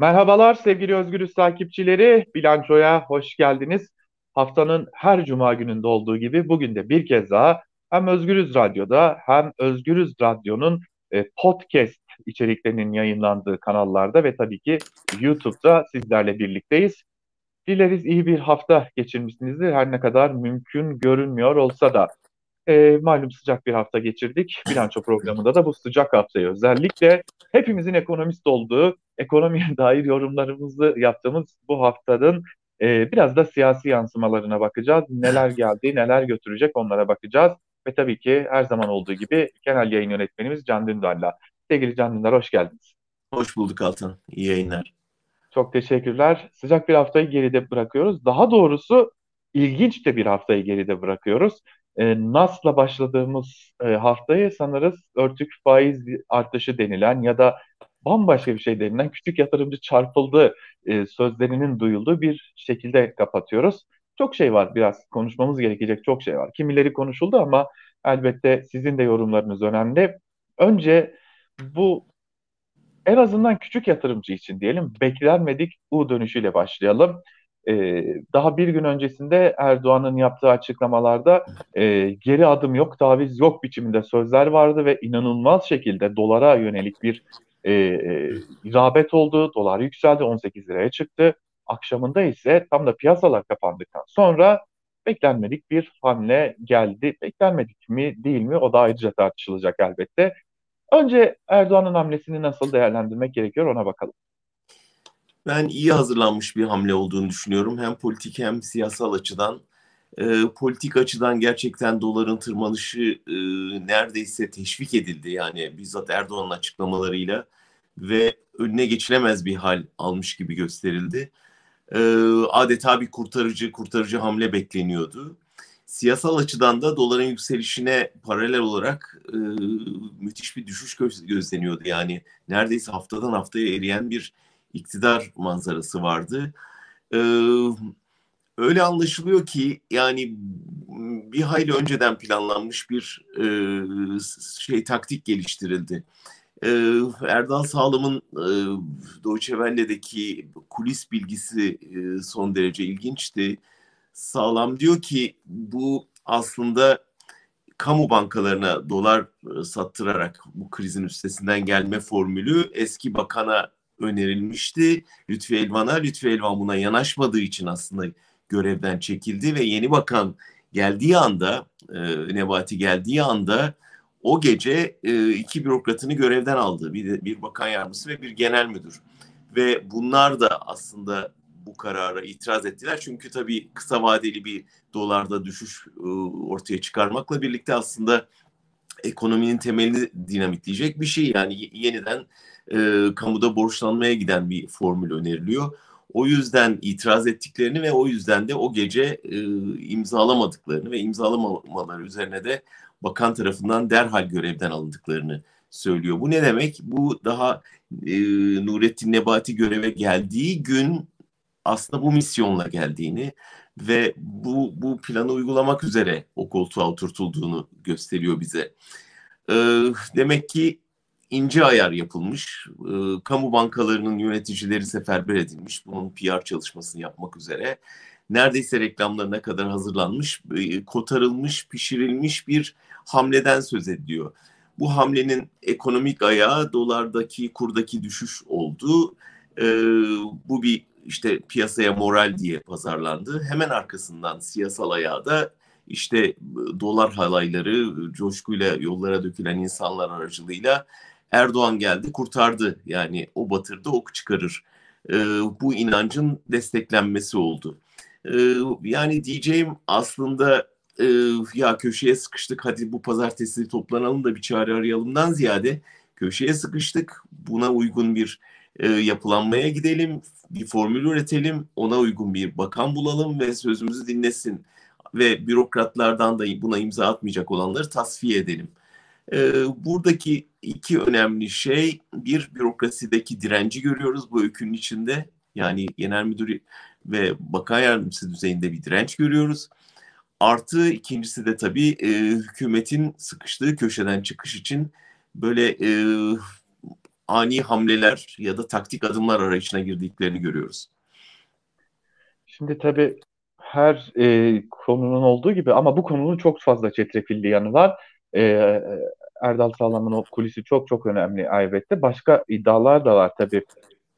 Merhabalar sevgili Özgürüz takipçileri. Bilançoya hoş geldiniz. Haftanın her cuma gününde olduğu gibi bugün de bir kez daha hem Özgürüz Radyo'da hem Özgürüz Radyo'nun e, podcast içeriklerinin yayınlandığı kanallarda ve tabii ki YouTube'da sizlerle birlikteyiz. Dileriz iyi bir hafta geçirmişsinizdir. Her ne kadar mümkün görünmüyor olsa da. E, malum sıcak bir hafta geçirdik. Bilanço programında da bu sıcak haftayı özellikle hepimizin ekonomist olduğu, ekonomiye dair yorumlarımızı yaptığımız bu haftanın e, biraz da siyasi yansımalarına bakacağız. Neler geldi, neler götürecek onlara bakacağız. Ve tabii ki her zaman olduğu gibi genel yayın yönetmenimiz Can Dündar'la. Sevgili Can Dündar hoş geldiniz. Hoş bulduk Altan. İyi yayınlar. Çok teşekkürler. Sıcak bir haftayı geride bırakıyoruz. Daha doğrusu ilginç de bir haftayı geride bırakıyoruz. E, NAS'la başladığımız e, haftayı sanırız örtük faiz artışı denilen ya da bambaşka bir şey denilen küçük yatırımcı çarpıldı e, sözlerinin duyulduğu bir şekilde kapatıyoruz. Çok şey var biraz konuşmamız gerekecek çok şey var. Kimileri konuşuldu ama elbette sizin de yorumlarınız önemli. Önce bu en azından küçük yatırımcı için diyelim beklenmedik U dönüşüyle başlayalım. Ee, daha bir gün öncesinde Erdoğan'ın yaptığı açıklamalarda e, geri adım yok, taviz yok biçiminde sözler vardı ve inanılmaz şekilde dolara yönelik bir e, e, rağbet oldu. Dolar yükseldi, 18 liraya çıktı. Akşamında ise tam da piyasalar kapandıktan sonra beklenmedik bir hamle geldi. Beklenmedik mi değil mi o da ayrıca tartışılacak elbette. Önce Erdoğan'ın hamlesini nasıl değerlendirmek gerekiyor ona bakalım. Ben iyi hazırlanmış bir hamle olduğunu düşünüyorum. Hem politik hem siyasal açıdan. E, politik açıdan gerçekten doların tırmanışı e, neredeyse teşvik edildi. Yani bizzat Erdoğan'ın açıklamalarıyla ve önüne geçilemez bir hal almış gibi gösterildi. E, adeta bir kurtarıcı kurtarıcı hamle bekleniyordu. Siyasal açıdan da doların yükselişine paralel olarak e, müthiş bir düşüş göz, gözleniyordu. Yani neredeyse haftadan haftaya eriyen bir iktidar manzarası vardı. Ee, öyle anlaşılıyor ki yani bir hayli önceden planlanmış bir e, şey taktik geliştirildi. Ee, Erdal Sağlam'ın e, Deutsche Welle'deki kulis bilgisi e, son derece ilginçti. Sağlam diyor ki bu aslında kamu bankalarına dolar e, sattırarak bu krizin üstesinden gelme formülü eski bakana önerilmişti. Lütfi Elvan'a, Lütfi Elvan buna yanaşmadığı için aslında görevden çekildi ve yeni bakan geldiği anda, e, Nebati geldiği anda o gece e, iki bürokratını görevden aldı. Bir, bir bakan yardımcısı ve bir genel müdür. Ve bunlar da aslında bu karara itiraz ettiler. Çünkü tabii kısa vadeli bir dolarda düşüş e, ortaya çıkarmakla birlikte aslında ekonominin temelini dinamitleyecek bir şey. Yani yeniden e, kamuda borçlanmaya giden bir formül öneriliyor. O yüzden itiraz ettiklerini ve o yüzden de o gece e, imzalamadıklarını ve imzalamamaları üzerine de bakan tarafından derhal görevden alındıklarını söylüyor. Bu ne demek? Bu daha e, Nurettin Nebati göreve geldiği gün aslında bu misyonla geldiğini ve bu bu planı uygulamak üzere o koltuğa oturtulduğunu gösteriyor bize. Ee, demek ki ince ayar yapılmış. E, kamu bankalarının yöneticileri seferber edilmiş. Bunun PR çalışmasını yapmak üzere. Neredeyse reklamlarına kadar hazırlanmış, e, kotarılmış, pişirilmiş bir hamleden söz ediyor. Bu hamlenin ekonomik ayağı dolardaki kurdaki düşüş oldu. E, bu bir işte piyasaya moral diye pazarlandı. Hemen arkasından siyasal ayağı da işte dolar halayları coşkuyla yollara dökülen insanlar aracılığıyla Erdoğan geldi kurtardı yani o batırdı ok çıkarır. E, bu inancın desteklenmesi oldu. E, yani diyeceğim aslında e, ya köşeye sıkıştık hadi bu pazartesi toplanalım da bir çare arayalımdan ziyade köşeye sıkıştık buna uygun bir e, yapılanmaya gidelim bir formül üretelim ona uygun bir bakan bulalım ve sözümüzü dinlesin ve bürokratlardan da buna imza atmayacak olanları tasfiye edelim. E, buradaki iki önemli şey bir bürokrasideki direnci görüyoruz bu öykünün içinde. Yani genel müdür ve bakan yardımcısı düzeyinde bir direnç görüyoruz. Artı ikincisi de tabii e, hükümetin sıkıştığı köşeden çıkış için böyle e, ani hamleler ya da taktik adımlar arayışına girdiklerini görüyoruz. Şimdi tabii her e, konunun olduğu gibi ama bu konunun çok fazla çetrefilli yanı var. E, Erdal Sağlam'ın o kulisi çok çok önemli elbette. Başka iddialar da var tabii.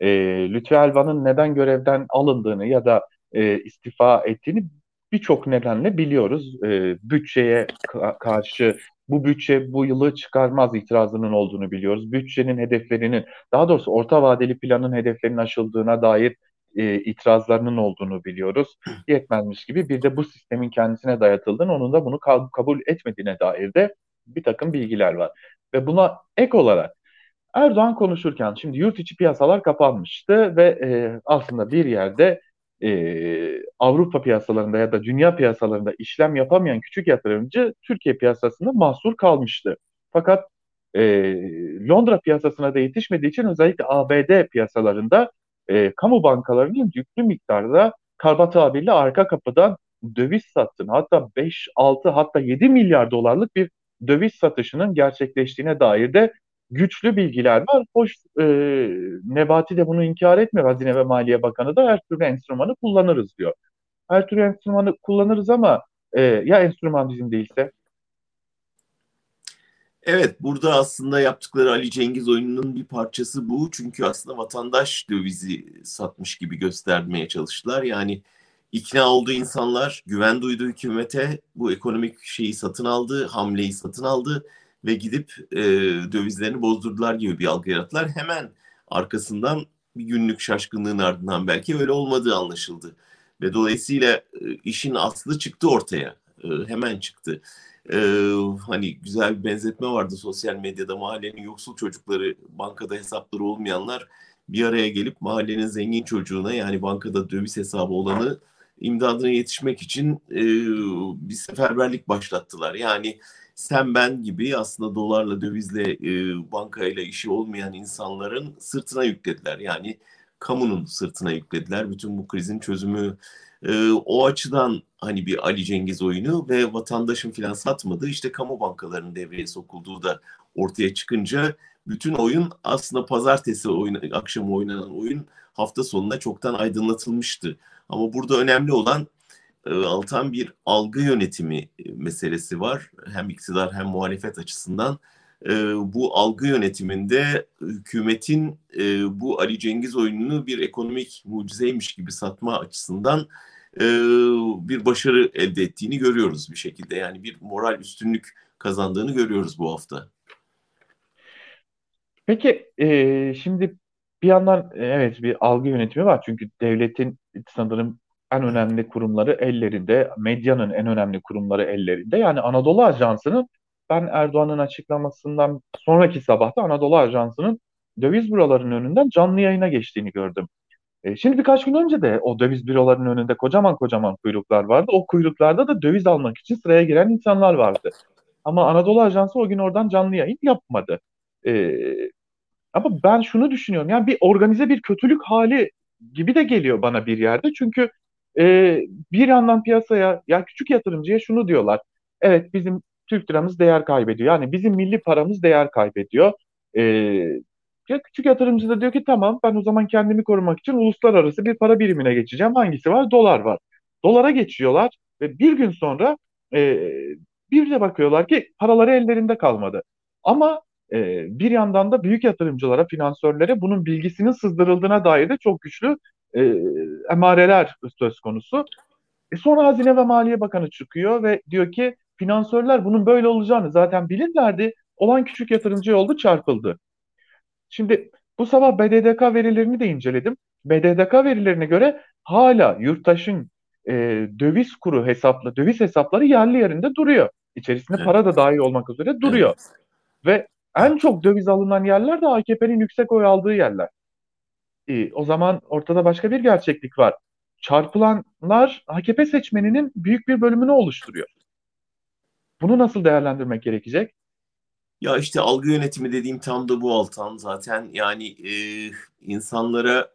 E, Lütfi Elvan'ın neden görevden alındığını ya da e, istifa ettiğini birçok nedenle biliyoruz. E, bütçeye ka- karşı bu bütçe bu yılı çıkarmaz itirazının olduğunu biliyoruz. Bütçenin hedeflerinin, daha doğrusu orta vadeli planın hedeflerinin aşıldığına dair e, itirazlarının olduğunu biliyoruz. Yetmezmiş gibi bir de bu sistemin kendisine dayatıldığını, onun da bunu kabul etmediğine dair de bir takım bilgiler var. Ve buna ek olarak Erdoğan konuşurken şimdi yurt içi piyasalar kapanmıştı ve e, aslında bir yerde e, Avrupa piyasalarında ya da dünya piyasalarında işlem yapamayan küçük yatırımcı Türkiye piyasasında mahsur kalmıştı. Fakat e, Londra piyasasına da yetişmediği için özellikle ABD piyasalarında e, kamu bankalarının yüklü miktarda kaba tabirle arka kapıdan döviz sattığını hatta 5, 6 hatta 7 milyar dolarlık bir döviz satışının gerçekleştiğine dair de güçlü bilgiler var. Hoş e, Nebati de bunu inkar etmiyor. Hazine ve Maliye Bakanı da her türlü enstrümanı kullanırız diyor. Her türlü enstrümanı kullanırız ama e, ya enstrüman bizim değilse? Evet burada aslında yaptıkları Ali Cengiz oyununun bir parçası bu. Çünkü aslında vatandaş dövizi satmış gibi göstermeye çalıştılar. Yani ikna olduğu insanlar güven duydu hükümete bu ekonomik şeyi satın aldı, hamleyi satın aldı ve gidip e, dövizlerini bozdurdular gibi bir algı yarattılar. Hemen arkasından bir günlük şaşkınlığın ardından belki öyle olmadığı anlaşıldı. Ve dolayısıyla e, işin aslı çıktı ortaya. E, hemen çıktı. E, hani güzel bir benzetme vardı sosyal medyada mahallenin yoksul çocukları, bankada hesapları olmayanlar bir araya gelip mahallenin zengin çocuğuna yani bankada döviz hesabı olanı imdadına yetişmek için bir seferberlik başlattılar. Yani sen ben gibi aslında dolarla dövizle e, bankayla işi olmayan insanların sırtına yüklediler. Yani kamunun sırtına yüklediler bütün bu krizin çözümü. E, o açıdan hani bir Ali Cengiz oyunu ve vatandaşın filan satmadığı işte kamu bankalarının devreye sokulduğu da ortaya çıkınca bütün oyun aslında pazartesi oyun, akşam oynanan oyun hafta sonunda çoktan aydınlatılmıştı. Ama burada önemli olan Altan bir algı yönetimi e, meselesi var. Hem iktidar hem muhalefet açısından. E, bu algı yönetiminde hükümetin bu Ali Cengiz oyununu bir ekonomik mucizeymiş gibi satma açısından bir başarı elde ettiğini görüyoruz bir şekilde. Yani bir moral üstünlük kazandığını görüyoruz bu hafta. Peki e, şimdi bir yandan evet bir algı yönetimi var çünkü devletin sanırım en önemli kurumları ellerinde, medyanın en önemli kurumları ellerinde. Yani Anadolu Ajansı'nın ben Erdoğan'ın açıklamasından sonraki sabahta Anadolu Ajansı'nın döviz bürolarının önünden canlı yayına geçtiğini gördüm. E, şimdi birkaç gün önce de o döviz bürolarının önünde kocaman kocaman kuyruklar vardı. O kuyruklarda da döviz almak için sıraya giren insanlar vardı. Ama Anadolu Ajansı o gün oradan canlı yayın yapmadı. E, ama ben şunu düşünüyorum. Yani bir organize bir kötülük hali gibi de geliyor bana bir yerde. Çünkü e, bir yandan piyasaya ya küçük yatırımcıya şunu diyorlar. Evet bizim Türk liramız değer kaybediyor. Yani bizim milli paramız değer kaybediyor. E, ya küçük yatırımcı da diyor ki tamam ben o zaman kendimi korumak için uluslararası bir para birimine geçeceğim. Hangisi var? Dolar var. Dolara geçiyorlar ve bir gün sonra e, bir de bakıyorlar ki paraları ellerinde kalmadı. Ama e, bir yandan da büyük yatırımcılara, finansörlere bunun bilgisinin sızdırıldığına dair de çok güçlü e, emareler söz konusu. E sonra Hazine ve Maliye Bakanı çıkıyor ve diyor ki finansörler bunun böyle olacağını zaten bilirlerdi. Olan küçük yatırımcı oldu çarpıldı. Şimdi bu sabah BDDK verilerini de inceledim. BDDK verilerine göre hala yurttaşın e, döviz kuru hesapla döviz hesapları yerli yerinde duruyor. İçerisinde evet. para da dahil olmak üzere duruyor. Evet. Ve en çok döviz alınan yerler de AKP'nin yüksek oy aldığı yerler. E, o zaman ortada başka bir gerçeklik var. Çarpılanlar AKP seçmeninin büyük bir bölümünü oluşturuyor. Bunu nasıl değerlendirmek gerekecek? Ya işte algı yönetimi dediğim tam da bu Altan zaten yani e, insanlara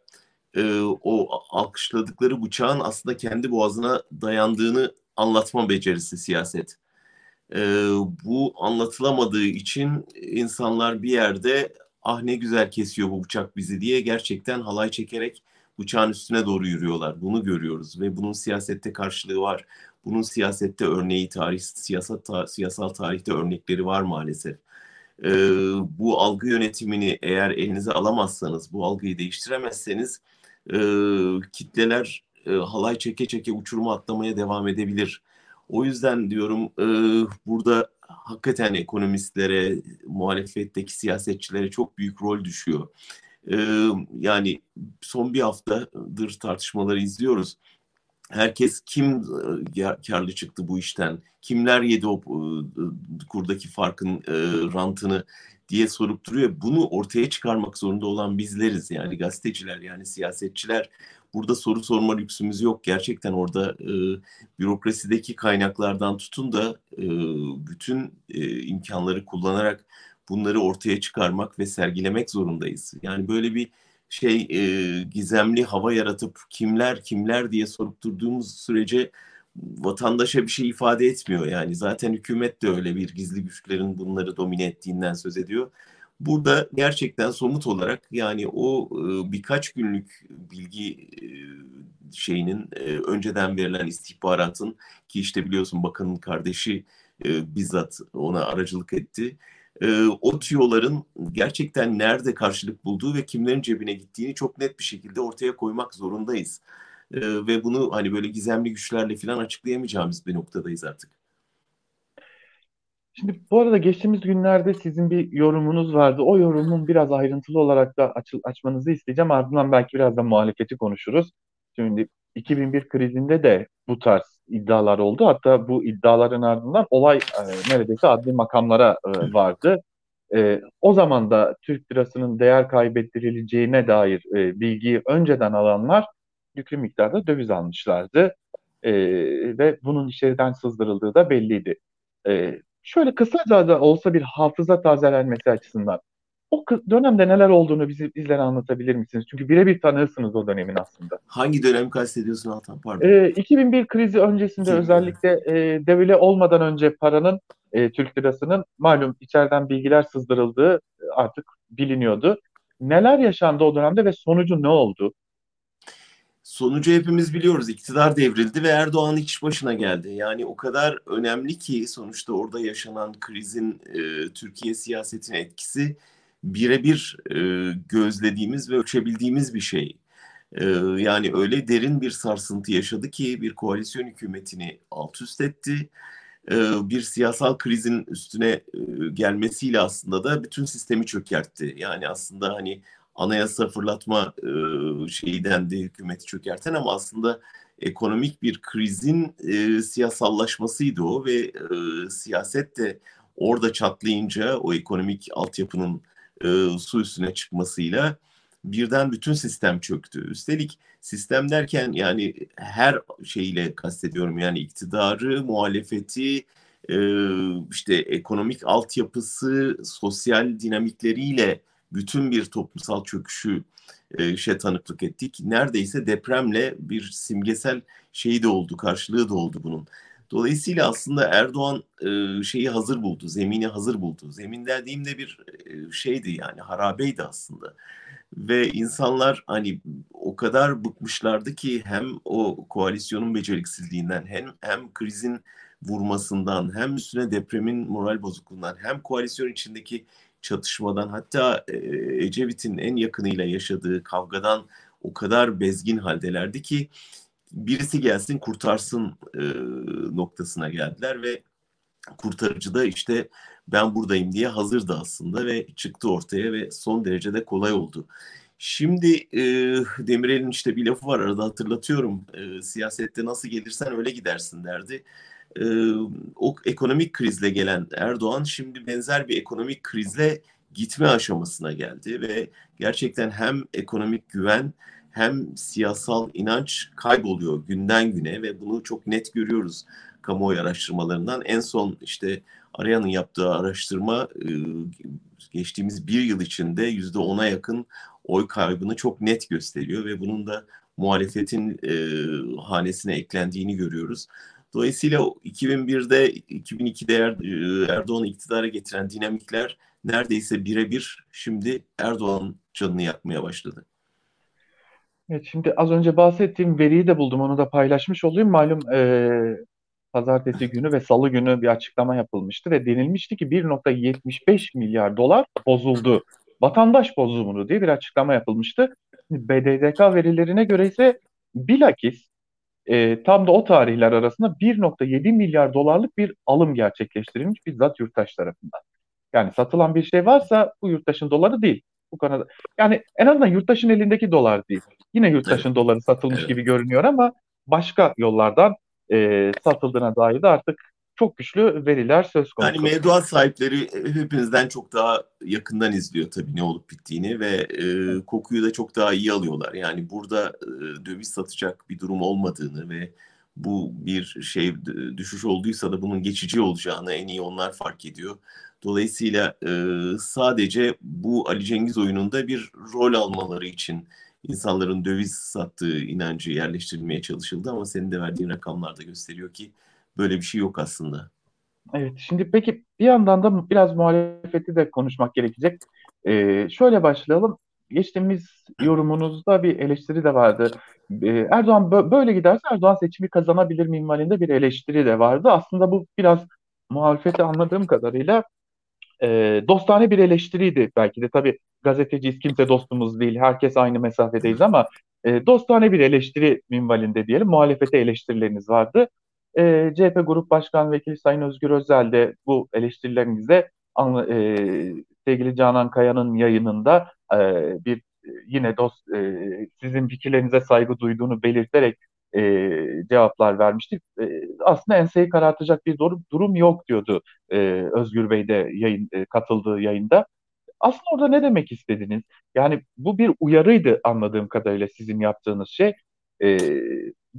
e, o alkışladıkları bıçağın aslında kendi boğazına dayandığını anlatma becerisi siyaset. E, bu anlatılamadığı için insanlar bir yerde ah ne güzel kesiyor bu bıçak bizi diye gerçekten halay çekerek bıçağın üstüne doğru yürüyorlar. Bunu görüyoruz ve bunun siyasette karşılığı var. Bunun siyasette örneği tarih, siyasal, ta, siyasal tarihte örnekleri var maalesef. Ee, bu algı yönetimini eğer elinize alamazsanız, bu algıyı değiştiremezseniz e, kitleler e, halay çeke çeke uçuruma atlamaya devam edebilir. O yüzden diyorum e, burada hakikaten ekonomistlere, muhalefetteki siyasetçilere çok büyük rol düşüyor. E, yani son bir haftadır tartışmaları izliyoruz. Herkes kim karlı çıktı bu işten, kimler yedi o kurdaki farkın rantını diye sorup duruyor. Bunu ortaya çıkarmak zorunda olan bizleriz yani gazeteciler yani siyasetçiler. Burada soru sorma lüksümüz yok. Gerçekten orada e, bürokrasideki kaynaklardan tutun da e, bütün e, imkanları kullanarak bunları ortaya çıkarmak ve sergilemek zorundayız. Yani böyle bir şey e, gizemli hava yaratıp kimler kimler diye sorup durduğumuz sürece vatandaşa bir şey ifade etmiyor. Yani zaten hükümet de öyle bir gizli güçlerin bunları domine ettiğinden söz ediyor. Burada gerçekten somut olarak yani o e, birkaç günlük bilgi şeyinin e, önceden verilen istihbaratın ki işte biliyorsun bakanın kardeşi e, bizzat ona aracılık etti. E, o tüyoların gerçekten nerede karşılık bulduğu ve kimlerin cebine gittiğini çok net bir şekilde ortaya koymak zorundayız. E, ve bunu hani böyle gizemli güçlerle falan açıklayamayacağımız bir noktadayız artık. Şimdi bu arada geçtiğimiz günlerde sizin bir yorumunuz vardı. O yorumun biraz ayrıntılı olarak da aç, açmanızı isteyeceğim. Ardından belki biraz da muhalefeti konuşuruz. Şimdi 2001 krizinde de bu tarz iddialar oldu. Hatta bu iddiaların ardından olay e, neredeyse adli makamlara e, vardı. E, o zaman da Türk lirasının değer kaybettirileceğine dair e, bilgiyi önceden alanlar yüklü miktarda döviz almışlardı. E, ve bunun içeriden sızdırıldığı da belliydi. E, şöyle kısaca da olsa bir hafıza tazelenmesi açısından o dönemde neler olduğunu bizi, bizlere anlatabilir misiniz? Çünkü birebir tanırsınız o dönemin aslında. Hangi dönem kastediyorsun Altan? Pardon. E, 2001 krizi öncesinde 2001. özellikle e, devile olmadan önce paranın, e, Türk lirasının malum içeriden bilgiler sızdırıldığı artık biliniyordu. Neler yaşandı o dönemde ve sonucu ne oldu? Sonucu hepimiz biliyoruz. İktidar devrildi ve Erdoğan iş başına geldi. Yani o kadar önemli ki sonuçta orada yaşanan krizin e, Türkiye siyasetine etkisi birebir e, gözlediğimiz ve ölçebildiğimiz bir şey. E, yani öyle derin bir sarsıntı yaşadı ki bir koalisyon hükümetini alt üst etti. E, bir siyasal krizin üstüne e, gelmesiyle aslında da bütün sistemi çökertti. Yani aslında hani anayasa fırlatma e, şeyi dendi hükümeti çökerten ama aslında ekonomik bir krizin e, siyasallaşmasıydı o ve e, siyaset de orada çatlayınca o ekonomik altyapının e, su üstüne çıkmasıyla birden bütün sistem çöktü. Üstelik sistem derken yani her şeyle kastediyorum yani iktidarı, muhalefeti, e, işte ekonomik altyapısı, sosyal dinamikleriyle bütün bir toplumsal çöküşü e, şey tanıklık ettik. Neredeyse depremle bir simgesel şeyi de oldu, karşılığı da oldu bunun. Dolayısıyla aslında Erdoğan e, şeyi hazır buldu, zemini hazır buldu. Zemin dediğimde bir e, şeydi yani harabeydi aslında. Ve insanlar hani o kadar bıkmışlardı ki hem o koalisyonun beceriksizliğinden hem, hem krizin vurmasından hem üstüne depremin moral bozukluğundan hem koalisyon içindeki çatışmadan hatta e, Ecevit'in en yakınıyla yaşadığı kavgadan o kadar bezgin haldelerdi ki birisi gelsin kurtarsın e, noktasına geldiler ve kurtarıcı da işte ben buradayım diye hazırdı aslında ve çıktı ortaya ve son derece de kolay oldu. Şimdi e, Demirel'in işte bir lafı var arada hatırlatıyorum. E, siyasette nasıl gelirsen öyle gidersin derdi. E, o ekonomik krizle gelen Erdoğan şimdi benzer bir ekonomik krizle gitme aşamasına geldi ve gerçekten hem ekonomik güven hem siyasal inanç kayboluyor günden güne ve bunu çok net görüyoruz kamuoyu araştırmalarından. En son işte Arayan'ın yaptığı araştırma e, geçtiğimiz bir yıl içinde yüzde ona yakın oy kaybını çok net gösteriyor ve bunun da muhalefetin e, hanesine eklendiğini görüyoruz. Dolayısıyla 2001'de, 2002'de er, Erdoğan'ı iktidara getiren dinamikler neredeyse birebir şimdi Erdoğan'ın canını yakmaya başladı. Evet, şimdi az önce bahsettiğim veriyi de buldum. Onu da paylaşmış olayım. Malum e, pazartesi günü ve salı günü bir açıklama yapılmıştı ve denilmişti ki 1.75 milyar dolar bozuldu. Vatandaş bozumunu diye bir açıklama yapılmıştı. BDDK verilerine göre ise bilakis e, tam da o tarihler arasında 1.7 milyar dolarlık bir alım gerçekleştirilmiş bizzat yurttaş tarafından. Yani satılan bir şey varsa bu yurttaşın doları değil. Bu konuda yani en azından yurttaşın elindeki dolar değil. Yine yurttaşın evet. doları satılmış evet. gibi görünüyor ama başka yollardan e, satıldığına dair de artık çok güçlü veriler söz konusu. Yani mevduat sahipleri hepimizden çok daha yakından izliyor tabii ne olup bittiğini ve e, kokuyu da çok daha iyi alıyorlar. Yani burada e, döviz satacak bir durum olmadığını ve bu bir şey düşüş olduysa da bunun geçici olacağını en iyi onlar fark ediyor. Dolayısıyla e, sadece bu Ali Cengiz oyununda bir rol almaları için insanların döviz sattığı inancı yerleştirilmeye çalışıldı ama senin de verdiğin rakamlar da gösteriyor ki böyle bir şey yok aslında. Evet, şimdi peki bir yandan da biraz muhalefeti de konuşmak gerekecek. Ee, şöyle başlayalım. Geçtiğimiz yorumunuzda bir eleştiri de vardı. Ee, Erdoğan böyle giderse Erdoğan seçimi kazanabilir minvalinde bir eleştiri de vardı. Aslında bu biraz muhalefeti anladığım kadarıyla e, dostane bir eleştiriydi belki de. Tabii gazeteciyiz, kimse dostumuz değil, herkes aynı mesafedeyiz ama e, dostane bir eleştiri minvalinde diyelim. Muhalefete eleştirileriniz vardı. E, CHP Grup Başkan Vekili Sayın Özgür Özel de bu eleştirilerinizde e, sevgili Canan Kaya'nın yayınında e, bir yine dost e, sizin fikirlerinize saygı duyduğunu belirterek e, cevaplar vermişti. E, aslında enseyi karartacak bir durum, durum yok diyordu e, Özgür Bey de yayın, e, katıldığı yayında. Aslında orada ne demek istediniz? Yani bu bir uyarıydı anladığım kadarıyla sizin yaptığınız şey. E,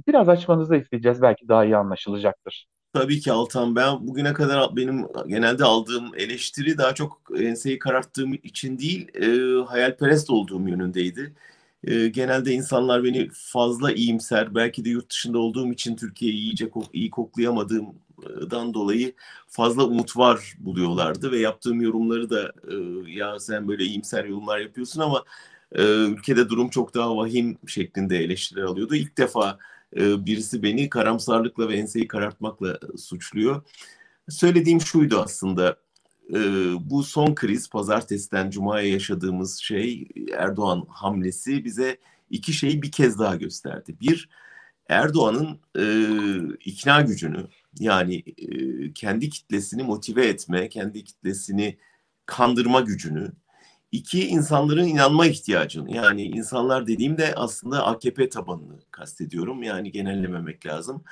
biraz açmanızı isteyeceğiz. Belki daha iyi anlaşılacaktır. Tabii ki Altan. Ben bugüne kadar benim genelde aldığım eleştiri daha çok enseyi kararttığım için değil, e, hayalperest olduğum yönündeydi. E, genelde insanlar beni fazla iyimser, belki de yurt dışında olduğum için Türkiye'yi iyice iyi koklayamadığımdan dolayı fazla umut var buluyorlardı ve yaptığım yorumları da e, ya sen böyle iyimser yorumlar yapıyorsun ama e, ülkede durum çok daha vahim şeklinde eleştiriler alıyordu. İlk defa e, birisi beni karamsarlıkla ve enseyi karartmakla suçluyor. Söylediğim şuydu aslında e, bu son kriz pazartesiden cumaya yaşadığımız şey Erdoğan hamlesi bize iki şeyi bir kez daha gösterdi. Bir Erdoğan'ın e, ikna gücünü yani e, kendi kitlesini motive etme, kendi kitlesini kandırma gücünü. İki, insanların inanma ihtiyacını. Yani insanlar dediğimde aslında AKP tabanını kastediyorum. Yani genellememek lazım.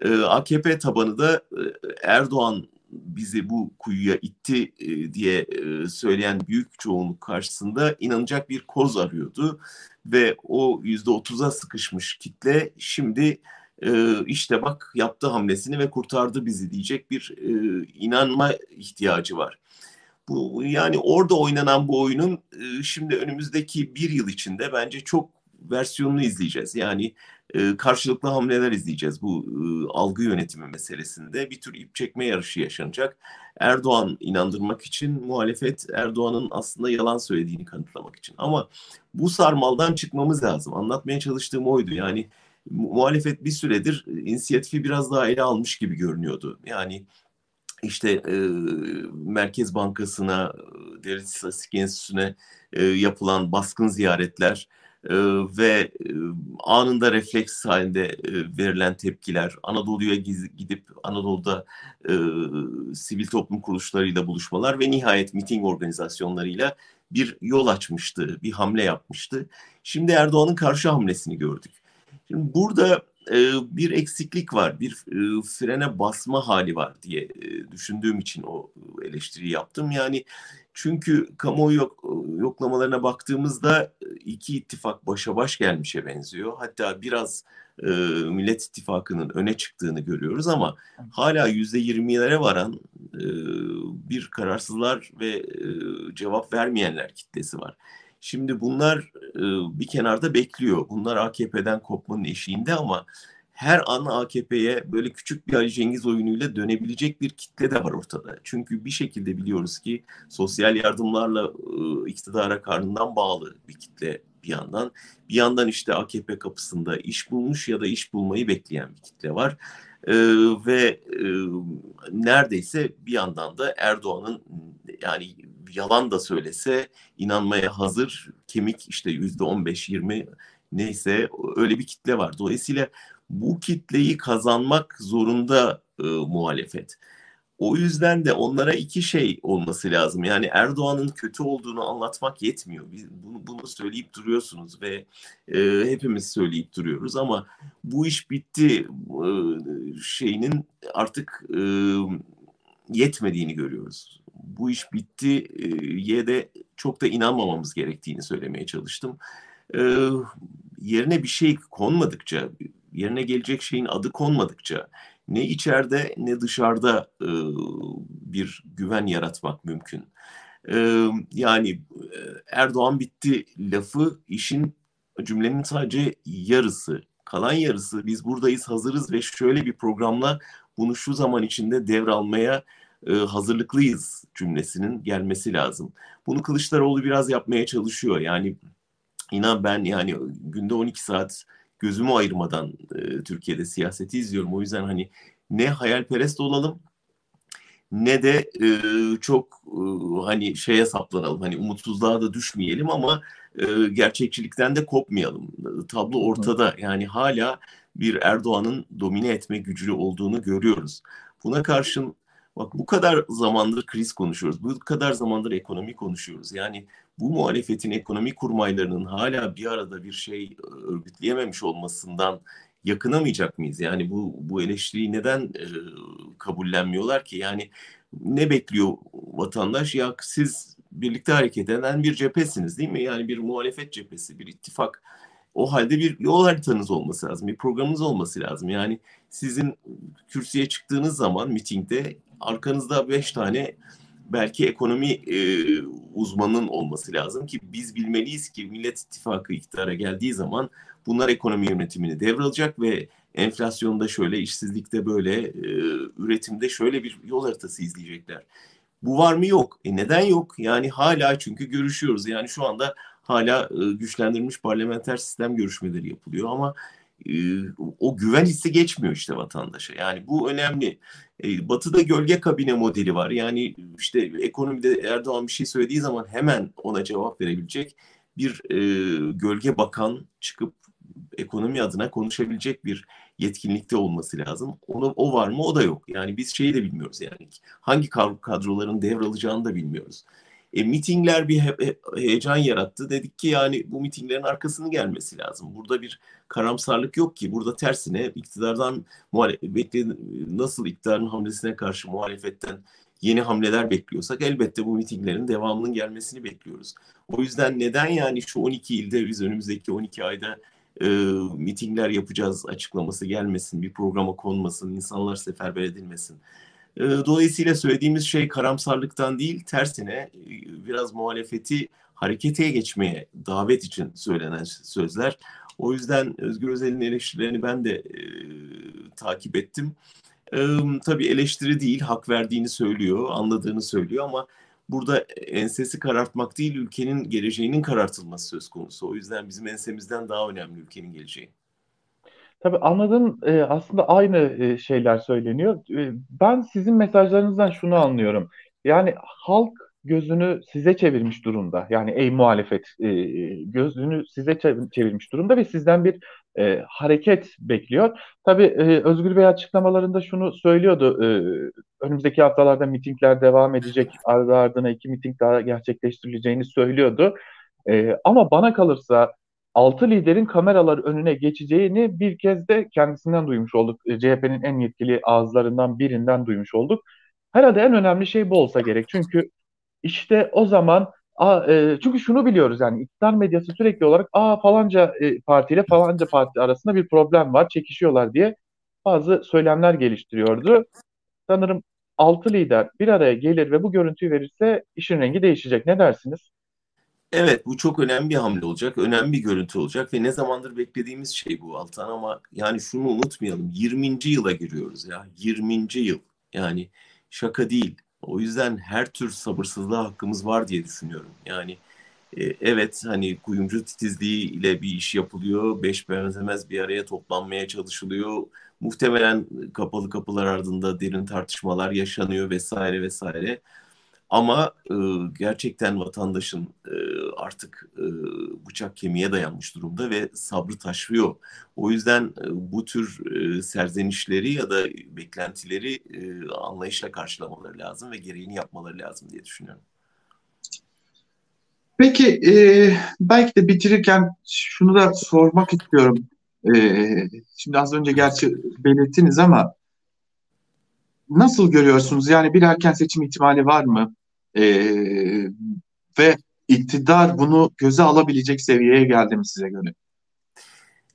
Ee, AKP tabanı da e, Erdoğan bizi bu kuyuya itti e, diye e, söyleyen büyük çoğunluk karşısında inanacak bir koz arıyordu ve o yüzde otuza sıkışmış kitle şimdi e, işte bak yaptı hamlesini ve kurtardı bizi diyecek bir inanma ihtiyacı var. Bu yani orada oynanan bu oyunun şimdi önümüzdeki bir yıl içinde bence çok versiyonunu izleyeceğiz. Yani e, karşılıklı hamleler izleyeceğiz bu e, algı yönetimi meselesinde. Bir tür ip çekme yarışı yaşanacak. Erdoğan inandırmak için muhalefet Erdoğan'ın aslında yalan söylediğini kanıtlamak için. Ama bu sarmaldan çıkmamız lazım. Anlatmaya çalıştığım oydu. Yani muhalefet bir süredir inisiyatifi biraz daha ele almış gibi görünüyordu. Yani işte e, Merkez Bankası'na, Devlet İstatistik Enstitüsü'ne e, yapılan baskın ziyaretler, e, ve e, anında refleks halinde e, verilen tepkiler, Anadolu'ya gidip Anadolu'da e, sivil toplum kuruluşlarıyla buluşmalar ve nihayet miting organizasyonlarıyla bir yol açmıştı, bir hamle yapmıştı. Şimdi Erdoğan'ın karşı hamlesini gördük. Şimdi burada e, bir eksiklik var, bir e, frene basma hali var diye e, düşündüğüm için o eleştiriyi yaptım. Yani çünkü kamuoyu yok, yoklamalarına baktığımızda iki ittifak başa baş gelmişe benziyor. Hatta biraz e, Millet İttifakı'nın öne çıktığını görüyoruz ama hala yüzde yirmilere varan e, bir kararsızlar ve e, cevap vermeyenler kitlesi var. Şimdi bunlar e, bir kenarda bekliyor. Bunlar AKP'den kopmanın eşiğinde ama her an AKP'ye böyle küçük bir Ali Cengiz oyunuyla dönebilecek bir kitle de var ortada. Çünkü bir şekilde biliyoruz ki sosyal yardımlarla e, iktidara karnından bağlı bir kitle bir yandan. Bir yandan işte AKP kapısında iş bulmuş ya da iş bulmayı bekleyen bir kitle var. Ee, ve e, neredeyse bir yandan da Erdoğan'ın yani yalan da söylese inanmaya hazır kemik işte yüzde on beş yirmi neyse öyle bir kitle var. Dolayısıyla bu kitleyi kazanmak zorunda e, muhalefet. O yüzden de onlara iki şey olması lazım. Yani Erdoğan'ın kötü olduğunu anlatmak yetmiyor. Biz bunu, bunu söyleyip duruyorsunuz ve e, hepimiz söyleyip duruyoruz ama bu iş bitti e, şeyinin artık e, yetmediğini görüyoruz. Bu iş bitti e, de çok da inanmamamız gerektiğini söylemeye çalıştım. E, yerine bir şey konmadıkça, yerine gelecek şeyin adı konmadıkça ne içeride ne dışarıda e, bir güven yaratmak mümkün. E, yani Erdoğan bitti lafı işin cümlenin sadece yarısı. Kalan yarısı biz buradayız hazırız ve şöyle bir programla bunu şu zaman içinde devralmaya e, hazırlıklıyız cümlesinin gelmesi lazım. Bunu Kılıçdaroğlu biraz yapmaya çalışıyor. Yani inan ben yani günde 12 saat gözümü ayırmadan e, Türkiye'de siyaseti izliyorum. O yüzden hani ne hayalperest olalım ne de e, çok e, hani şeye saplanalım. Hani umutsuzluğa da düşmeyelim ama e, gerçekçilikten de kopmayalım. Tablo ortada. Yani hala bir Erdoğan'ın domine etme gücü olduğunu görüyoruz. Buna karşın bak bu kadar zamandır kriz konuşuyoruz. Bu kadar zamandır ekonomi konuşuyoruz. Yani bu muhalefetin ekonomi kurmaylarının hala bir arada bir şey e, örgütleyememiş olmasından yakınamayacak mıyız? Yani bu bu eleştiriyi neden e, kabullenmiyorlar ki? Yani ne bekliyor vatandaş? Ya siz birlikte hareket eden bir cephesiniz değil mi? Yani bir muhalefet cephesi, bir ittifak. O halde bir yol haritanız olması lazım, bir programınız olması lazım. Yani sizin kürsüye çıktığınız zaman mitingde arkanızda beş tane belki ekonomi e, uzmanının olması lazım ki biz bilmeliyiz ki Millet İttifakı iktidara geldiği zaman bunlar ekonomi yönetimini devralacak ve enflasyonda şöyle, işsizlikte böyle, e, üretimde şöyle bir yol haritası izleyecekler. Bu var mı yok? E neden yok? Yani hala çünkü görüşüyoruz. Yani şu anda hala e, güçlendirilmiş parlamenter sistem görüşmeleri yapılıyor ama o güven hissi geçmiyor işte vatandaşa. Yani bu önemli. E, batı'da gölge kabine modeli var. Yani işte ekonomide Erdoğan bir şey söylediği zaman hemen ona cevap verebilecek bir e, gölge bakan çıkıp ekonomi adına konuşabilecek bir yetkinlikte olması lazım. Onu, o var mı? O da yok. Yani biz şeyi de bilmiyoruz yani. Hangi kadroların devralacağını da bilmiyoruz. E, mitingler bir he, heyecan yarattı. Dedik ki yani bu mitinglerin arkasını gelmesi lazım. Burada bir karamsarlık yok ki. Burada tersine iktidardan bekle, nasıl iktidarın hamlesine karşı muhalefetten yeni hamleler bekliyorsak elbette bu mitinglerin devamının gelmesini bekliyoruz. O yüzden neden yani şu 12 ilde biz önümüzdeki 12 ayda e, mitingler yapacağız açıklaması gelmesin, bir programa konmasın, insanlar seferber edilmesin. E, dolayısıyla söylediğimiz şey karamsarlıktan değil, tersine e, biraz muhalefeti harekete geçmeye davet için söylenen sözler. O yüzden Özgür Özel'in eleştirilerini ben de e, takip ettim. E, tabii eleştiri değil, hak verdiğini söylüyor, anladığını söylüyor ama burada ensesi karartmak değil ülkenin geleceğinin karartılması söz konusu. O yüzden bizim ensemizden daha önemli ülkenin geleceği. Tabii anladığım e, aslında aynı e, şeyler söyleniyor. E, ben sizin mesajlarınızdan şunu anlıyorum. Yani halk gözünü size çevirmiş durumda. Yani ey muhalefet e, gözünü size çevirmiş durumda ve sizden bir e, hareket bekliyor. Tabii e, Özgür Bey açıklamalarında şunu söylüyordu. E, önümüzdeki haftalarda mitingler devam edecek. Ardı ardına iki miting daha gerçekleştirileceğini söylüyordu. E, ama bana kalırsa altı liderin kameralar önüne geçeceğini bir kez de kendisinden duymuş olduk. E, CHP'nin en yetkili ağızlarından birinden duymuş olduk. Herhalde en önemli şey bu olsa gerek. Çünkü işte o zaman a, e, çünkü şunu biliyoruz yani iktidar medyası sürekli olarak a falanca e, partiyle falanca parti arasında bir problem var, çekişiyorlar diye bazı söylemler geliştiriyordu. Sanırım altı lider bir araya gelir ve bu görüntüyü verirse işin rengi değişecek. Ne dersiniz? Evet bu çok önemli bir hamle olacak. Önemli bir görüntü olacak ve ne zamandır beklediğimiz şey bu Altan ama yani şunu unutmayalım. 20. yıla giriyoruz ya. 20. yıl. Yani şaka değil. O yüzden her tür sabırsızlığa hakkımız var diye düşünüyorum. Yani e, evet hani kuyumcu titizliği ile bir iş yapılıyor. Beş benzemez bir araya toplanmaya çalışılıyor. Muhtemelen kapalı kapılar ardında derin tartışmalar yaşanıyor vesaire vesaire. Ama e, gerçekten vatandaşın e, artık e, bıçak kemiğe dayanmış durumda ve sabrı taşıyor. O yüzden e, bu tür e, serzenişleri ya da beklentileri e, anlayışla karşılamaları lazım ve gereğini yapmaları lazım diye düşünüyorum. Peki e, belki de bitirirken şunu da sormak istiyorum. E, şimdi az önce gerçi belirttiniz ama nasıl görüyorsunuz? Yani bir erken seçim ihtimali var mı? E, ve iktidar bunu göze alabilecek seviyeye geldi mi size göre?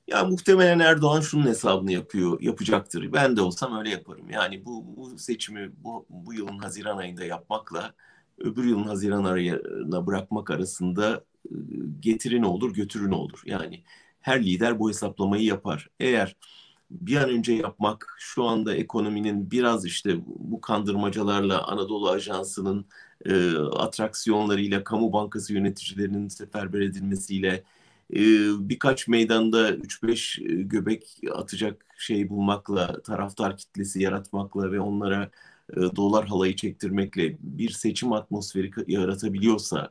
Ya muhtemelen Erdoğan şunun hesabını yapıyor, yapacaktır. Ben de olsam öyle yaparım. Yani bu, bu seçimi bu, bu yılın Haziran ayında yapmakla öbür yılın Haziran ayına bırakmak arasında e, getiri ne olur, götürü ne olur. Yani her lider bu hesaplamayı yapar. Eğer bir an önce yapmak şu anda ekonominin biraz işte bu kandırmacalarla Anadolu Ajansı'nın e, atraksiyonlarıyla, kamu bankası yöneticilerinin seferber edilmesiyle e, birkaç meydanda 3-5 e, göbek atacak şey bulmakla, taraftar kitlesi yaratmakla ve onlara e, dolar halayı çektirmekle bir seçim atmosferi yaratabiliyorsa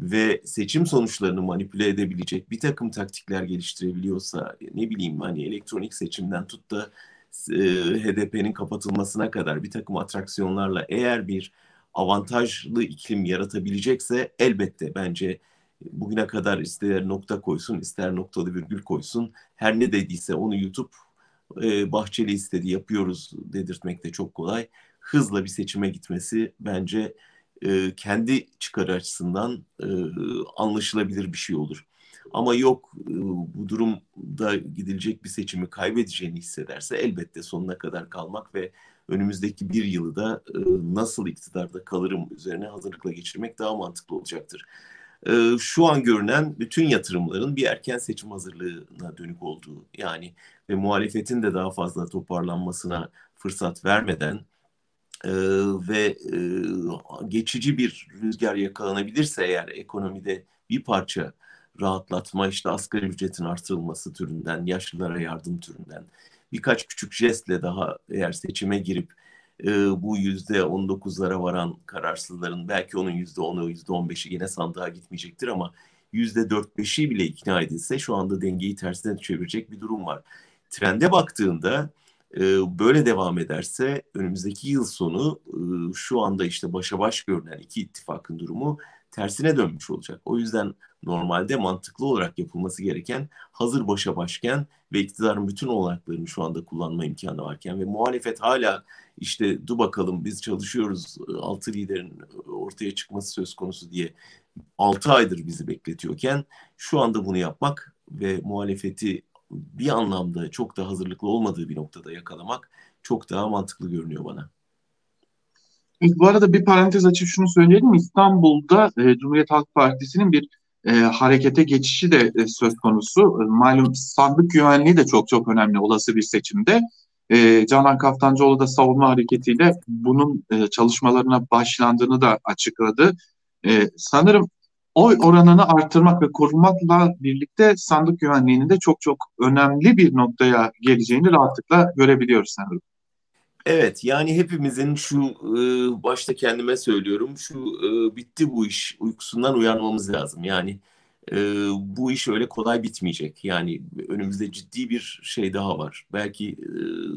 ve seçim sonuçlarını manipüle edebilecek bir takım taktikler geliştirebiliyorsa ne bileyim hani elektronik seçimden tut da e, HDP'nin kapatılmasına kadar bir takım atraksiyonlarla eğer bir avantajlı iklim yaratabilecekse elbette bence bugüne kadar ister nokta koysun ister noktalı virgül koysun her ne dediyse onu yutup e, Bahçeli istedi yapıyoruz dedirtmek de çok kolay. Hızla bir seçime gitmesi bence e, kendi çıkarı açısından e, anlaşılabilir bir şey olur. Ama yok e, bu durumda gidilecek bir seçimi kaybedeceğini hissederse elbette sonuna kadar kalmak ve önümüzdeki bir yılı da e, nasıl iktidarda kalırım üzerine hazırlıkla geçirmek daha mantıklı olacaktır. E, şu an görünen bütün yatırımların bir erken seçim hazırlığına dönük olduğu yani ve muhalefetin de daha fazla toparlanmasına fırsat vermeden e, ve e, geçici bir rüzgar yakalanabilirse eğer ekonomide bir parça rahatlatma işte asgari ücretin artırılması türünden, yaşlılara yardım türünden birkaç küçük jestle daha eğer seçime girip e, bu yüzde on dokuzlara varan kararsızların belki onun yüzde onu yüzde on beşi yine sandığa gitmeyecektir ama yüzde dört beşi bile ikna edilse şu anda dengeyi tersine çevirecek bir durum var. Trende baktığında e, böyle devam ederse önümüzdeki yıl sonu e, şu anda işte başa baş görünen iki ittifakın durumu tersine dönmüş olacak. O yüzden normalde mantıklı olarak yapılması gereken hazır başa başken ve iktidarın bütün olanaklarını şu anda kullanma imkanı varken ve muhalefet hala işte du bakalım biz çalışıyoruz altı liderin ortaya çıkması söz konusu diye altı aydır bizi bekletiyorken şu anda bunu yapmak ve muhalefeti bir anlamda çok da hazırlıklı olmadığı bir noktada yakalamak çok daha mantıklı görünüyor bana. Bu arada bir parantez açıp şunu söyleyelim. İstanbul'da e, Cumhuriyet Halk Partisi'nin bir e, harekete geçişi de e, söz konusu. E, malum sandık güvenliği de çok çok önemli olası bir seçimde. E, Canan Kaftancıoğlu da savunma hareketiyle bunun e, çalışmalarına başlandığını da açıkladı. E, sanırım oy oranını artırmak ve korumakla birlikte sandık güvenliğinin de çok çok önemli bir noktaya geleceğini rahatlıkla görebiliyoruz sanırım. Evet yani hepimizin şu e, başta kendime söylüyorum şu e, bitti bu iş uykusundan uyanmamız lazım. Yani e, bu iş öyle kolay bitmeyecek. Yani önümüzde ciddi bir şey daha var. Belki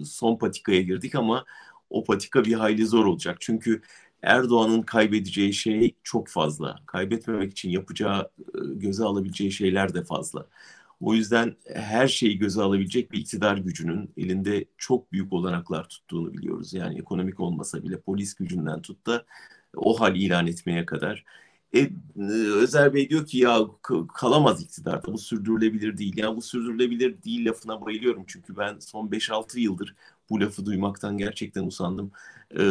son patikaya girdik ama o patika bir hayli zor olacak. Çünkü Erdoğan'ın kaybedeceği şey çok fazla. Kaybetmemek için yapacağı, göze alabileceği şeyler de fazla. O yüzden her şeyi göze alabilecek bir iktidar gücünün elinde çok büyük olanaklar tuttuğunu biliyoruz. Yani ekonomik olmasa bile polis gücünden tut da o hal ilan etmeye kadar. E, Özer Bey diyor ki ya kalamaz iktidarda bu sürdürülebilir değil. Yani bu sürdürülebilir değil lafına bayılıyorum. Çünkü ben son 5-6 yıldır bu lafı duymaktan gerçekten usandım. E,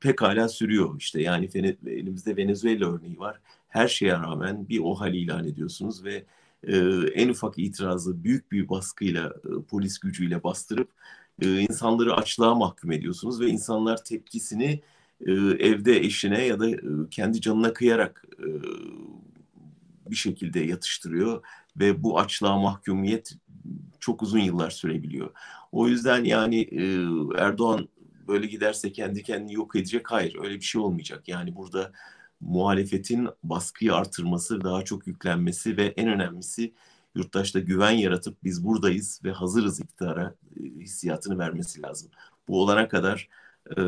pekala sürüyor işte yani elimizde Venezuela örneği var. her şeye rağmen bir OHAL ilan ediyorsunuz ve e, en ufak itirazı büyük bir baskıyla, e, polis gücüyle bastırıp e, insanları açlığa mahkum ediyorsunuz ve insanlar tepkisini evde eşine ya da kendi canına kıyarak bir şekilde yatıştırıyor ve bu açlığa mahkumiyet çok uzun yıllar sürebiliyor. O yüzden yani Erdoğan böyle giderse kendi kendini yok edecek. Hayır öyle bir şey olmayacak. Yani burada muhalefetin baskıyı artırması, daha çok yüklenmesi ve en önemlisi yurttaşta güven yaratıp biz buradayız ve hazırız iktidara e, hissiyatını vermesi lazım. Bu olana kadar e,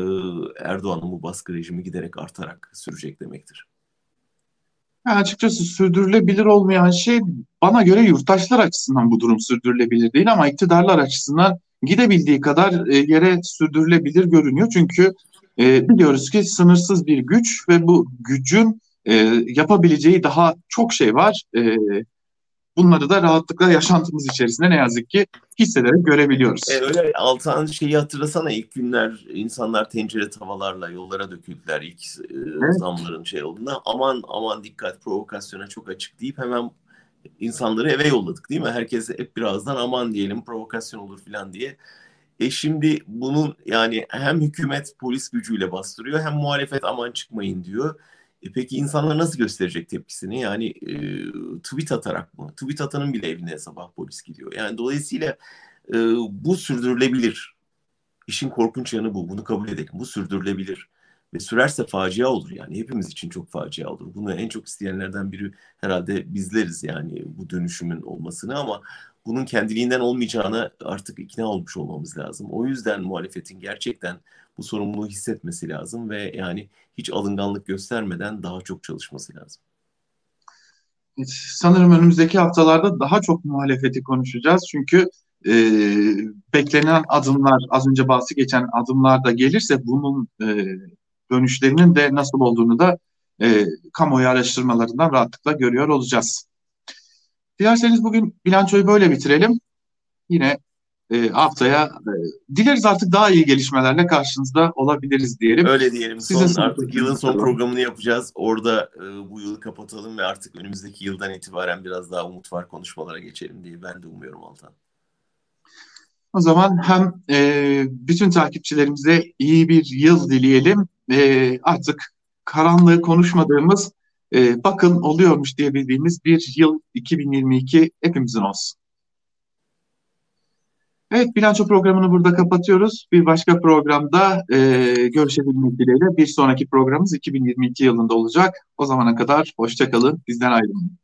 Erdoğan'ın bu baskı rejimi giderek artarak sürecek demektir. Yani açıkçası sürdürülebilir olmayan şey bana göre yurttaşlar açısından bu durum sürdürülebilir değil ama iktidarlar açısından gidebildiği kadar e, yere sürdürülebilir görünüyor. Çünkü e, biliyoruz ki sınırsız bir güç ve bu gücün e, yapabileceği daha çok şey var. E, bunları da rahatlıkla yaşantımız içerisinde ne yazık ki hissederek görebiliyoruz. E, öyle Altan şeyi hatırlasana ilk günler insanlar tencere tavalarla yollara döküldüler ilk e, evet. zamların şey olduğunda. Aman aman dikkat provokasyona çok açık deyip hemen insanları eve yolladık değil mi? Herkese hep birazdan aman diyelim provokasyon olur falan diye. E şimdi bunun yani hem hükümet polis gücüyle bastırıyor hem muhalefet aman çıkmayın diyor. E peki insanlar nasıl gösterecek tepkisini? Yani e, tweet atarak mı? Tweet atanın bile evine sabah polis gidiyor. Yani dolayısıyla e, bu sürdürülebilir. İşin korkunç yanı bu. Bunu kabul edelim. Bu sürdürülebilir. Ve sürerse facia olur yani. Hepimiz için çok facia olur. Bunu en çok isteyenlerden biri herhalde bizleriz yani bu dönüşümün olmasını ama bunun kendiliğinden olmayacağına artık ikna olmuş olmamız lazım. O yüzden muhalefetin gerçekten bu sorumluluğu hissetmesi lazım ve yani hiç alınganlık göstermeden daha çok çalışması lazım. Sanırım önümüzdeki haftalarda daha çok muhalefeti konuşacağız. Çünkü e, beklenen adımlar, az önce bahsi geçen adımlar da gelirse bunun e, dönüşlerinin de nasıl olduğunu da e, kamuoyu araştırmalarından rahatlıkla görüyor olacağız. Dilerseniz bugün bilançoyu böyle bitirelim. Yine e, haftaya e, dileriz artık daha iyi gelişmelerle karşınızda olabiliriz diyelim. Öyle diyelim. Son, Sizin artık yılın son programını yapacağız. Orada e, bu yılı kapatalım ve artık önümüzdeki yıldan itibaren biraz daha umut var konuşmalara geçelim diye ben de umuyorum Altan. O zaman hem e, bütün takipçilerimize iyi bir yıl dileyelim. E, artık karanlığı konuşmadığımız e, bakın oluyormuş diyebildiğimiz bir yıl 2022 hepimizin olsun. Evet, bilanço programını burada kapatıyoruz. Bir başka programda e, görüşebilmek dileğiyle bir sonraki programımız 2022 yılında olacak. O zamana kadar hoşçakalın, bizden ayrılmayın.